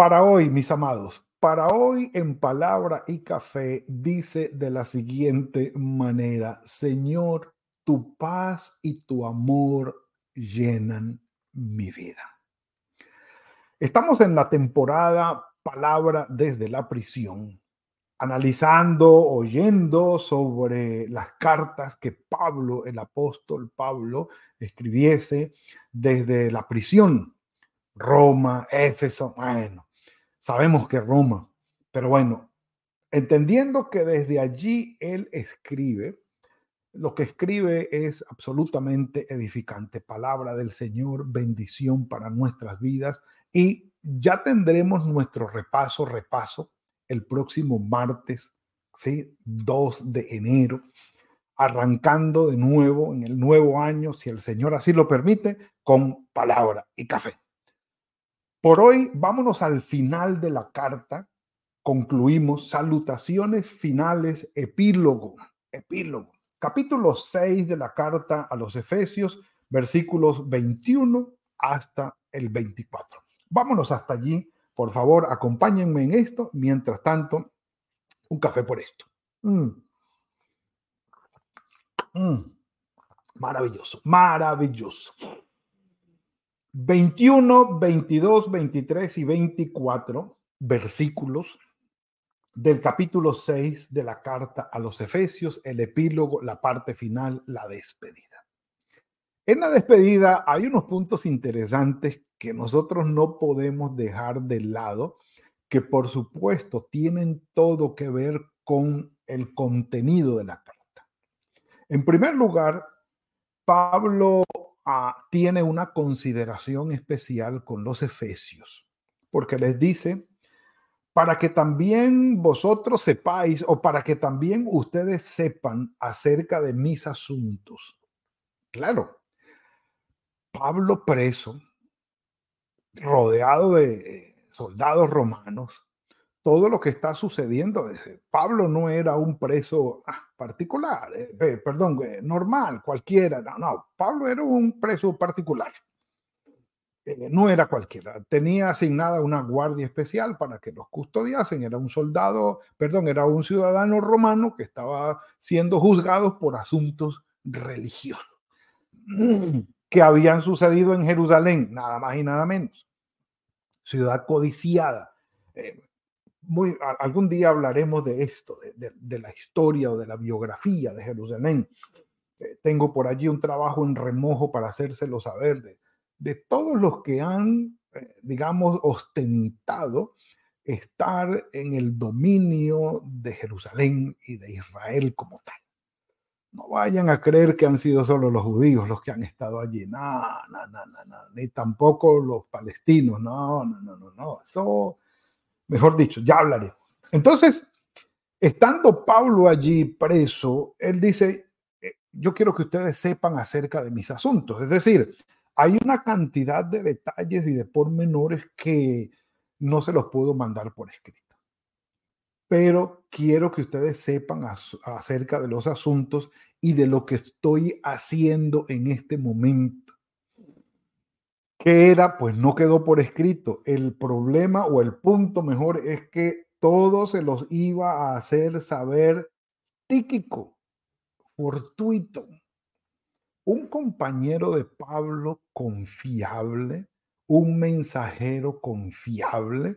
Para hoy, mis amados, para hoy en palabra y café dice de la siguiente manera, Señor, tu paz y tu amor llenan mi vida. Estamos en la temporada Palabra desde la prisión, analizando, oyendo sobre las cartas que Pablo, el apóstol Pablo, escribiese desde la prisión. Roma, Éfeso, bueno, Sabemos que Roma, pero bueno, entendiendo que desde allí él escribe, lo que escribe es absolutamente edificante, palabra del Señor, bendición para nuestras vidas y ya tendremos nuestro repaso, repaso el próximo martes, ¿sí? 2 de enero, arrancando de nuevo en el nuevo año, si el Señor así lo permite, con palabra y café. Por hoy, vámonos al final de la carta. Concluimos salutaciones finales, epílogo, epílogo. Capítulo 6 de la carta a los Efesios, versículos 21 hasta el 24. Vámonos hasta allí. Por favor, acompáñenme en esto. Mientras tanto, un café por esto. Mm. Mm. Maravilloso, maravilloso. 21, 22, 23 y 24 versículos del capítulo 6 de la carta a los Efesios, el epílogo, la parte final, la despedida. En la despedida hay unos puntos interesantes que nosotros no podemos dejar de lado, que por supuesto tienen todo que ver con el contenido de la carta. En primer lugar, Pablo tiene una consideración especial con los efesios, porque les dice, para que también vosotros sepáis o para que también ustedes sepan acerca de mis asuntos. Claro, Pablo preso, rodeado de soldados romanos, todo lo que está sucediendo. Pablo no era un preso ah, particular, eh, perdón, eh, normal, cualquiera. No, no, Pablo era un preso particular. Eh, no era cualquiera. Tenía asignada una guardia especial para que los custodiasen. Era un soldado, perdón, era un ciudadano romano que estaba siendo juzgado por asuntos religiosos que habían sucedido en Jerusalén, nada más y nada menos. Ciudad codiciada algún día hablaremos de esto, de, la historia o de la biografía de Jerusalén. Eh, tengo por allí un trabajo en remojo para hacérselo saber de, de todos los que han, eh, digamos, ostentado estar en el dominio de Jerusalén y de Israel como tal. No vayan a creer que han sido solo los judíos los que han estado allí. No, no, no, no, no. Ni tampoco los palestinos. No, no, no, no, no. Eso Mejor dicho, ya hablaré. Entonces, estando Pablo allí preso, él dice, eh, yo quiero que ustedes sepan acerca de mis asuntos. Es decir, hay una cantidad de detalles y de pormenores que no se los puedo mandar por escrito. Pero quiero que ustedes sepan acerca de los asuntos y de lo que estoy haciendo en este momento ¿Qué era? Pues no quedó por escrito. El problema o el punto mejor es que todo se los iba a hacer saber tíquico, fortuito. Un compañero de Pablo confiable, un mensajero confiable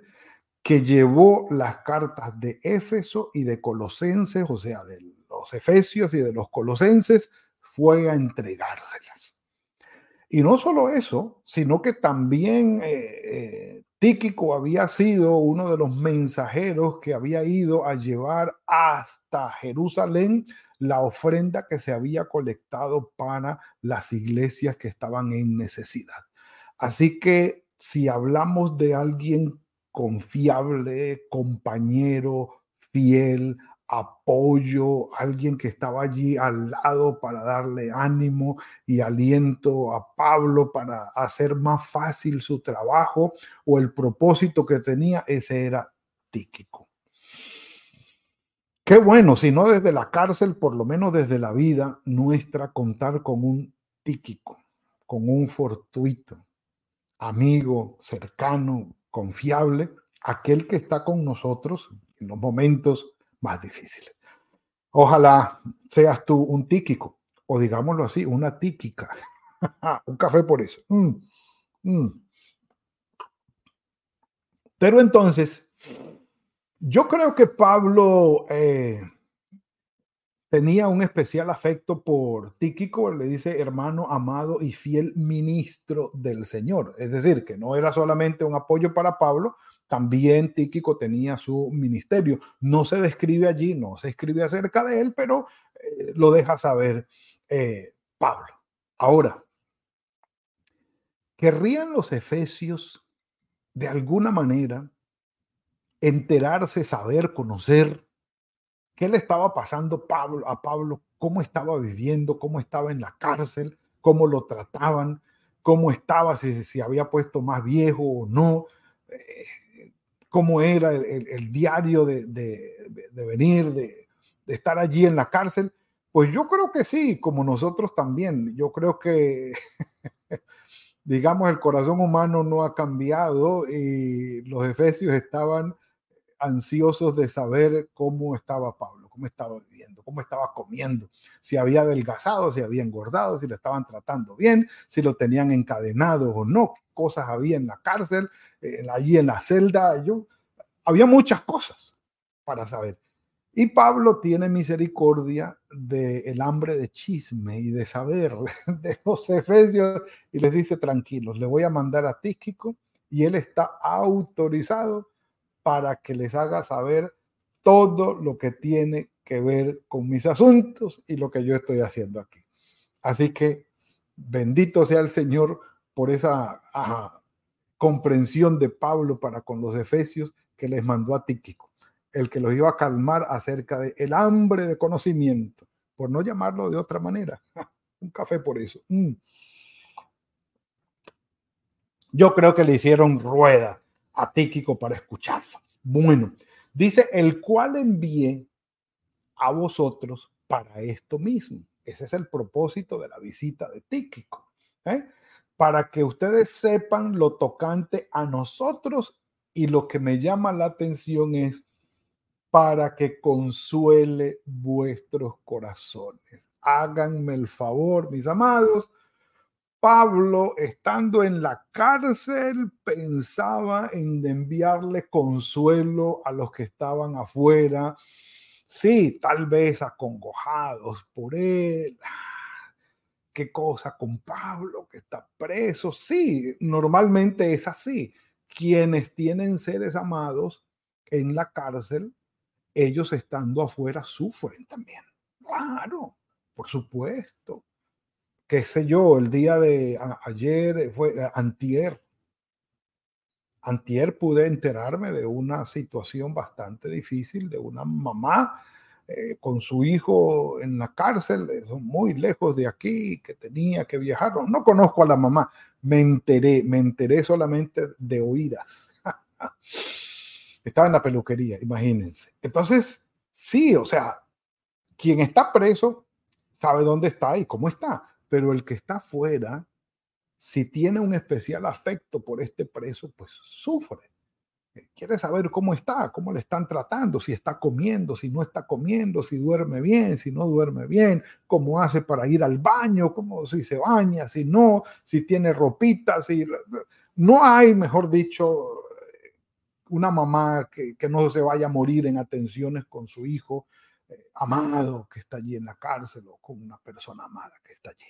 que llevó las cartas de Éfeso y de Colosenses, o sea, de los Efesios y de los Colosenses, fue a entregárselas. Y no solo eso, sino que también eh, eh, Tíquico había sido uno de los mensajeros que había ido a llevar hasta Jerusalén la ofrenda que se había colectado para las iglesias que estaban en necesidad. Así que si hablamos de alguien confiable, compañero, fiel, apoyo, alguien que estaba allí al lado para darle ánimo y aliento a Pablo para hacer más fácil su trabajo o el propósito que tenía, ese era Tíquico. Qué bueno, si no desde la cárcel, por lo menos desde la vida nuestra, contar con un Tíquico, con un fortuito, amigo, cercano, confiable, aquel que está con nosotros en los momentos más difíciles. Ojalá seas tú un tíquico, o digámoslo así, una tíquica. un café por eso. Mm, mm. Pero entonces, yo creo que Pablo eh, tenía un especial afecto por Tíquico, le dice hermano amado y fiel ministro del Señor. Es decir, que no era solamente un apoyo para Pablo, también Tíquico tenía su ministerio. No se describe allí, no se escribe acerca de él, pero eh, lo deja saber eh, Pablo. Ahora, ¿querrían los efesios de alguna manera enterarse, saber, conocer qué le estaba pasando Pablo, a Pablo, cómo estaba viviendo, cómo estaba en la cárcel, cómo lo trataban, cómo estaba, si, si había puesto más viejo o no? Eh, cómo era el, diario de, venir, de, estar allí en la cárcel. Pues yo creo que sí, como nosotros también. Yo creo que, digamos, el corazón humano no ha cambiado y los efesios estaban ansiosos de saber cómo estaba Pablo, cómo estaba viviendo, cómo estaba comiendo, si había adelgazado, si había engordado, si le estaban tratando bien, si lo tenían encadenado o no, cosas había en la cárcel, eh, allí en la celda. Yo, había muchas cosas para saber. Y Pablo tiene misericordia del hambre de chisme y de saber de los efesios y les dice, tranquilos, le voy a mandar a Tíquico y él está autorizado para que les haga saber todo lo que tiene que ver con mis asuntos y lo que yo estoy haciendo aquí. Así que bendito sea el Señor por esa comprensión de Pablo para con los efesios que les mandó a Tíquico, el que los iba a calmar acerca de el hambre de conocimiento, por no llamarlo de otra manera. Un café por eso. Mm. Yo creo que le hicieron rueda a Tíquico para escucharlo. Bueno, dice, el cual envié a vosotros para esto mismo. Ese es el propósito de la visita de Tíquico. ¿eh? Para que ustedes sepan lo tocante a nosotros y lo que me llama la atención es para que consuele vuestros corazones. Háganme el favor, mis amados. Pablo, estando en la cárcel, pensaba en enviarle consuelo a los que estaban afuera. Sí, tal vez acongojados por él qué cosa con Pablo que está preso. Sí, normalmente es así. Quienes tienen seres amados en la cárcel, ellos estando afuera sufren también. Claro, por supuesto. Qué sé yo, el día de ayer fue antier. Antier pude enterarme de una situación bastante difícil de una mamá eh, con su hijo en la cárcel, eh, muy lejos de aquí, que tenía que viajar. No, conozco a la mamá, me enteré, me enteré solamente de oídas. Estaba en la peluquería, imagínense. Entonces, sí, o sea, quien está preso sabe dónde está y cómo está, pero el que está fuera, si tiene un especial afecto por este preso, pues sufre quiere saber cómo está, cómo le están tratando, si está comiendo, si no está comiendo, si duerme bien, si no duerme bien, cómo hace para ir al baño, cómo si se baña, si no, si tiene ropita, si no hay, mejor dicho, una mamá que, no se vaya a morir en atenciones con su hijo eh, amado que está allí en la cárcel o con una persona amada que está allí.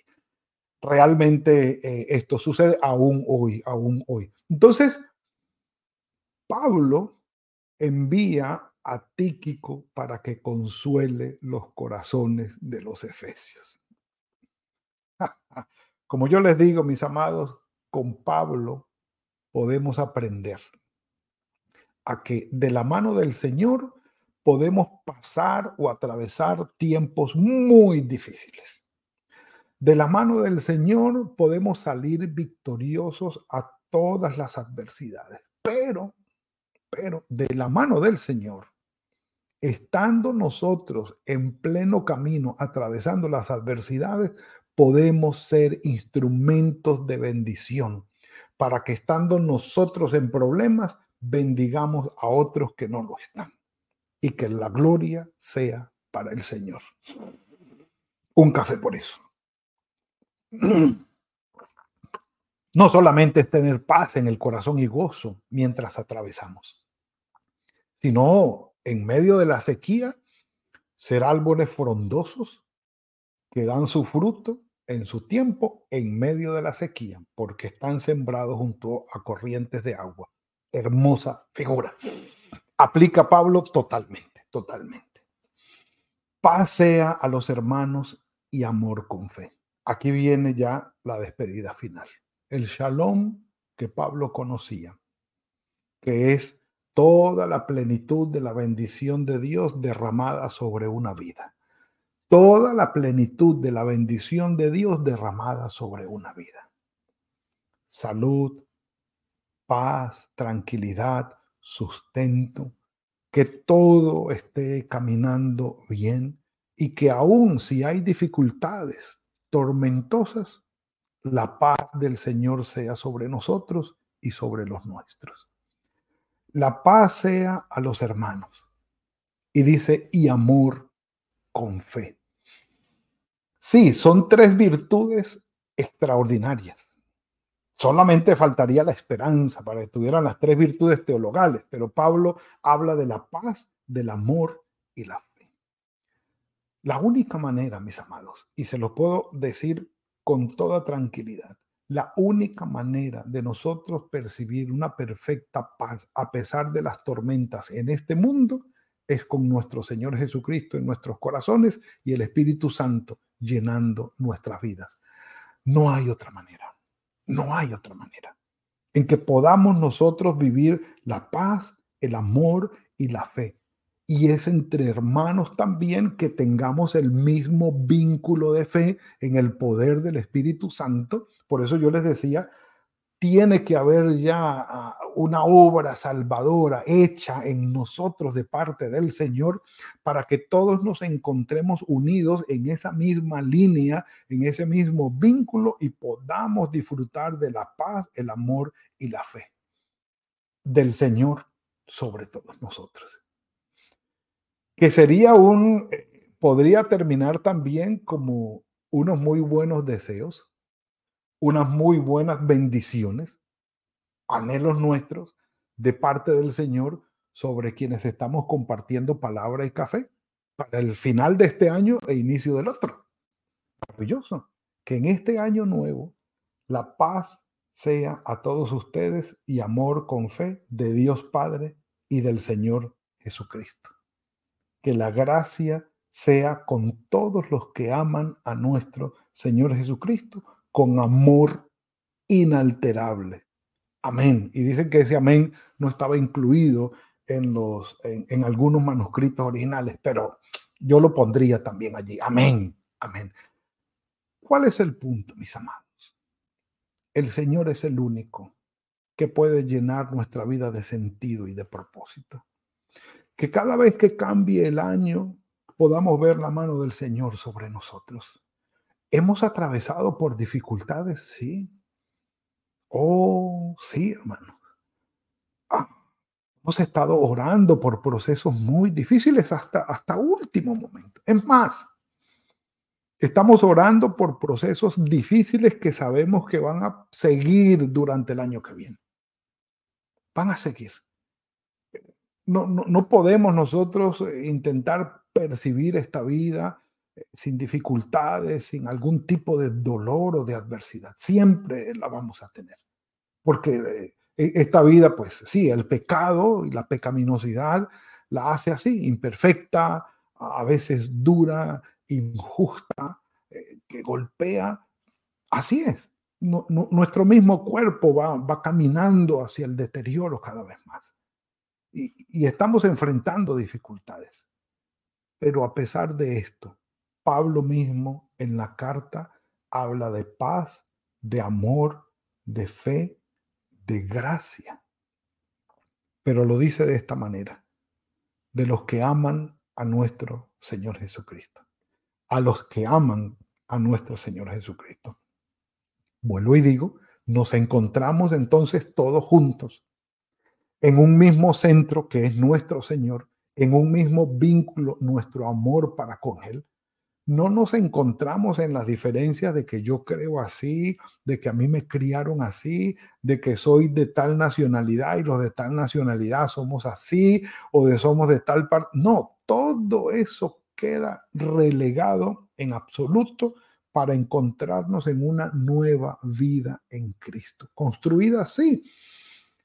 Realmente eh, esto sucede aún hoy, aún hoy. Entonces, Pablo envía a Tíquico para que consuele los corazones de los efesios. Como yo les digo, mis amados, con Pablo podemos aprender. a que de la mano del Señor podemos pasar o atravesar tiempos muy difíciles. De la mano del Señor podemos salir victoriosos a todas las adversidades, pero, pero de la mano del Señor, estando nosotros en pleno camino, atravesando las adversidades, podemos ser instrumentos de bendición para que estando nosotros en problemas, bendigamos a otros que no lo están y que la gloria sea para el Señor. Un café por eso. No solamente es tener paz en el corazón y gozo mientras atravesamos, sino en medio de la sequía, ser árboles frondosos que dan su fruto en su tiempo en medio de la sequía, porque están sembrados junto a corrientes de agua. Hermosa figura. Aplica Pablo totalmente, totalmente. Paz sea a los hermanos y amor con fe. Aquí viene ya la despedida final. El shalom que Pablo conocía, que es toda la plenitud de la bendición de Dios derramada sobre una vida toda la plenitud de la bendición de Dios derramada sobre una vida. Salud, paz, tranquilidad, sustento, que todo esté caminando bien y que aun si hay dificultades tormentosas, la paz del Señor sea sobre nosotros y sobre los nuestros. La paz sea a los hermanos. Y dice, y amor con fe. Sí, son tres virtudes extraordinarias. Solamente faltaría la esperanza para que tuvieran las tres virtudes teologales, pero Pablo habla de la paz, del amor y la fe. La única manera, mis amados, y se lo puedo decir con toda tranquilidad, la única manera de nosotros percibir una perfecta paz a pesar de las tormentas en este mundo es con nuestro Señor Jesucristo en nuestros corazones y el Espíritu Santo llenando nuestras vidas. No hay otra manera, no hay otra manera en que podamos nosotros vivir la paz, el amor y la fe. Y es entre hermanos también que tengamos el mismo vínculo de fe en el poder del Espíritu Santo. Por eso yo les decía, tiene que haber ya ah, una obra salvadora hecha en nosotros de parte del Señor para que todos nos encontremos unidos en esa misma línea, en ese mismo vínculo y podamos disfrutar de la paz, el amor y la fe del Señor sobre todos nosotros. Que sería un, eh, podría terminar también como unos muy buenos deseos unas muy buenas bendiciones, anhelos nuestros de parte del Señor sobre quienes estamos compartiendo palabra y café para el final de este año e inicio del otro. Maravilloso. Que en este año nuevo la paz sea a todos ustedes y amor con fe de Dios Padre y del Señor Jesucristo. Que la gracia sea con todos los que aman a nuestro Señor Jesucristo con amor inalterable. Amén. Y dicen que ese amén no estaba incluido en, los, en, algunos manuscritos originales, pero yo lo pondría también allí. Amén. Amén. ¿Cuál es el punto, mis amados? El Señor es el único que puede llenar nuestra vida de sentido y de propósito. Que cada vez que cambie el año podamos ver la mano del Señor sobre nosotros. Hemos atravesado por dificultades, sí. Oh, sí, hermano. Ah, hemos estado orando por procesos muy difíciles hasta, hasta último momento. Es más, estamos orando por procesos difíciles que sabemos que van a seguir durante el año que viene. Van a seguir. No, no, no podemos nosotros eh, intentar percibir esta vida sin dificultades, sin algún tipo de dolor o de adversidad. Siempre la vamos a tener. Porque eh, e, esta vida, pues sí, el pecado y la pecaminosidad la hace así, imperfecta, a veces dura, injusta, eh, que golpea. Así es. nuestro mismo cuerpo va, va caminando hacia el deterioro cada vez más. Y, estamos enfrentando dificultades. Pero a pesar de esto, Pablo mismo en la carta habla de paz, de amor, de fe, de gracia. Pero lo dice de esta manera, de los que aman a nuestro Señor Jesucristo, a los que aman a nuestro Señor Jesucristo. Vuelvo y digo, nos encontramos entonces todos juntos en un mismo centro que es nuestro Señor, en un mismo vínculo, nuestro amor para con Él. No nos encontramos en las diferencias de que yo creo así, de que a mí me criaron así, de que soy de tal nacionalidad y los de tal nacionalidad somos así o de somos de tal parte. No, todo eso queda relegado en absoluto para encontrarnos en una nueva vida en Cristo, construida así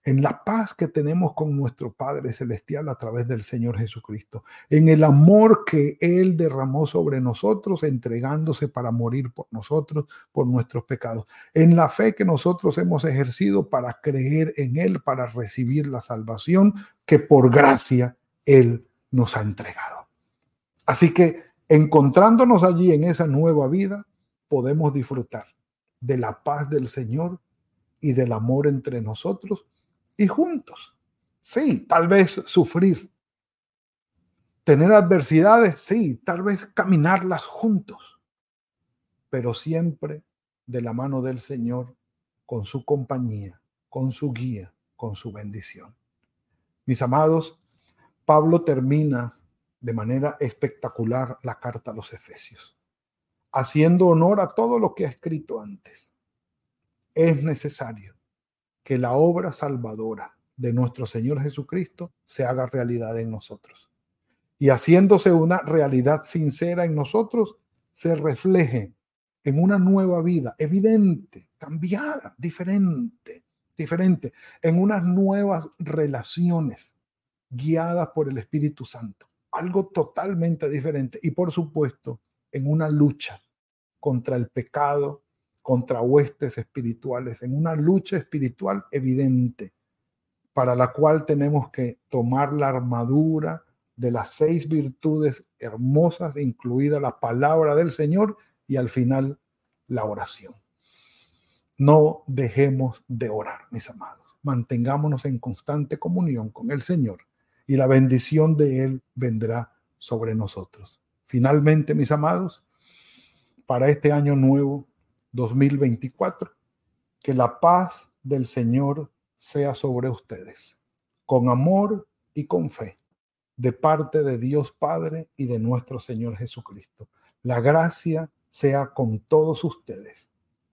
en la paz que tenemos con nuestro Padre Celestial a través del Señor Jesucristo, en el amor que Él derramó sobre nosotros, entregándose para morir por nosotros, por nuestros pecados, en la fe que nosotros hemos ejercido para creer en Él, para recibir la salvación que por gracia Él nos ha entregado. Así que encontrándonos allí en esa nueva vida, podemos disfrutar de la paz del Señor y del amor entre nosotros y juntos. Sí, tal vez sufrir. Tener adversidades, sí, tal vez caminarlas juntos, pero siempre de la mano del Señor, con su compañía, con su guía, con su bendición. Mis amados, Pablo termina de manera espectacular la carta a los Efesios, haciendo honor a todo lo que ha escrito antes. Es necesario que la obra salvadora de nuestro Señor Jesucristo se haga realidad en nosotros. Y haciéndose una realidad sincera en nosotros, se refleje en una nueva vida, evidente, cambiada, diferente, diferente, en unas nuevas relaciones guiadas por el Espíritu Santo. Algo totalmente diferente. Y por supuesto, en una lucha contra el pecado, contra huestes espirituales, en una lucha espiritual evidente, para la cual tenemos que tomar la armadura de las seis virtudes hermosas, incluida la palabra del Señor y al final la oración. No dejemos de orar, mis amados. Mantengámonos en constante comunión con el Señor y la bendición de Él vendrá sobre nosotros. Finalmente, mis amados, para este año nuevo 2024. Que la paz del Señor sea sobre ustedes, con amor y con fe, de parte de Dios Padre y de nuestro Señor Jesucristo. La gracia sea con todos ustedes,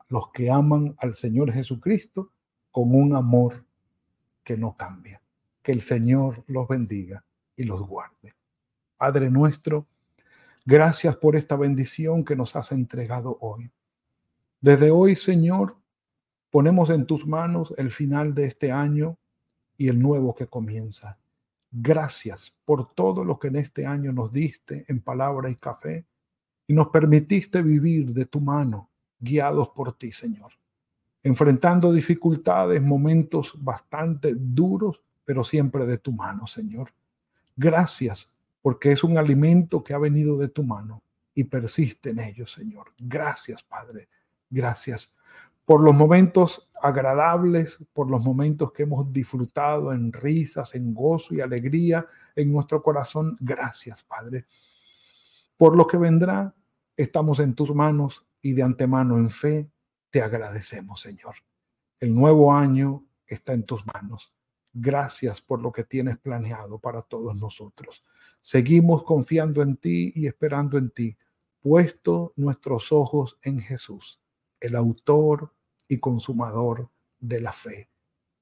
los que aman al Señor Jesucristo con un amor que no cambia. Que el Señor los bendiga y los guarde. Padre nuestro, gracias por esta bendición que nos has entregado hoy. Desde hoy, Señor, ponemos en tus manos el final de este año y el nuevo que comienza. Gracias por todo lo que en este año nos diste en palabra y café y nos permitiste vivir de tu mano, guiados por ti, Señor. Enfrentando dificultades, momentos bastante duros, pero siempre de tu mano, Señor. Gracias porque es un alimento que ha venido de tu mano y persiste en ello, Señor. Gracias, Padre Gracias por los momentos agradables, por los momentos que hemos disfrutado en risas, en gozo y alegría en nuestro corazón. Gracias, Padre. Por lo que vendrá, estamos en tus manos y de antemano en fe te agradecemos, Señor. El nuevo año está en tus manos. Gracias por lo que tienes planeado para todos nosotros. Seguimos confiando en ti y esperando en ti, puesto nuestros ojos en Jesús el autor y consumador de la fe.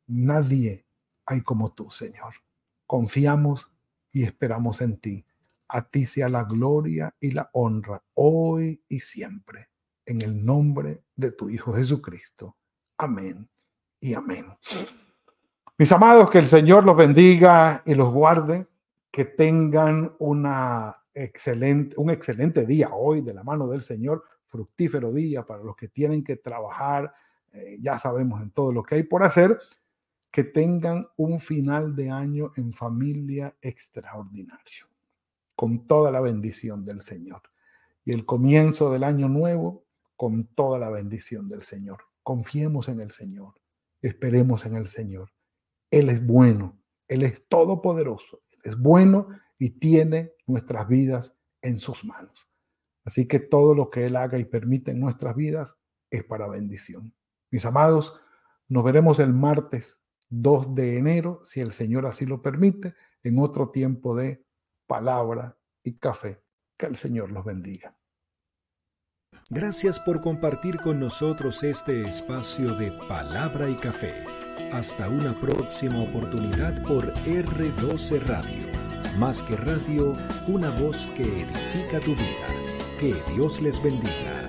Nadie hay como tú, Señor. Confiamos y esperamos en ti. A ti sea la gloria y la honra hoy y siempre. En el nombre de tu Hijo Jesucristo. Amén y amén. Mis amados, que el Señor los bendiga y los guarde, que tengan una excelente, un excelente día hoy de la mano del Señor fructífero día para los que tienen que trabajar, eh, ya sabemos en todo lo que hay por hacer. que tengan un final de año en familia extraordinario, con toda la bendición del Señor. Y el comienzo del año nuevo con toda la bendición del Señor. Confiemos en el Señor, esperemos en el Señor. Él es bueno, Él es todopoderoso, Él es bueno y tiene nuestras vidas en sus manos. Así que todo lo que Él haga y permite en nuestras vidas es para bendición. Mis amados, nos veremos el martes 2 de enero, si el Señor así lo permite, en otro tiempo de palabra y café. Que el Señor los bendiga. Gracias por compartir con nosotros este espacio de palabra y café. Hasta una próxima oportunidad por R12 Radio. Más que radio, una voz que edifica tu vida. Que Dios les bendiga.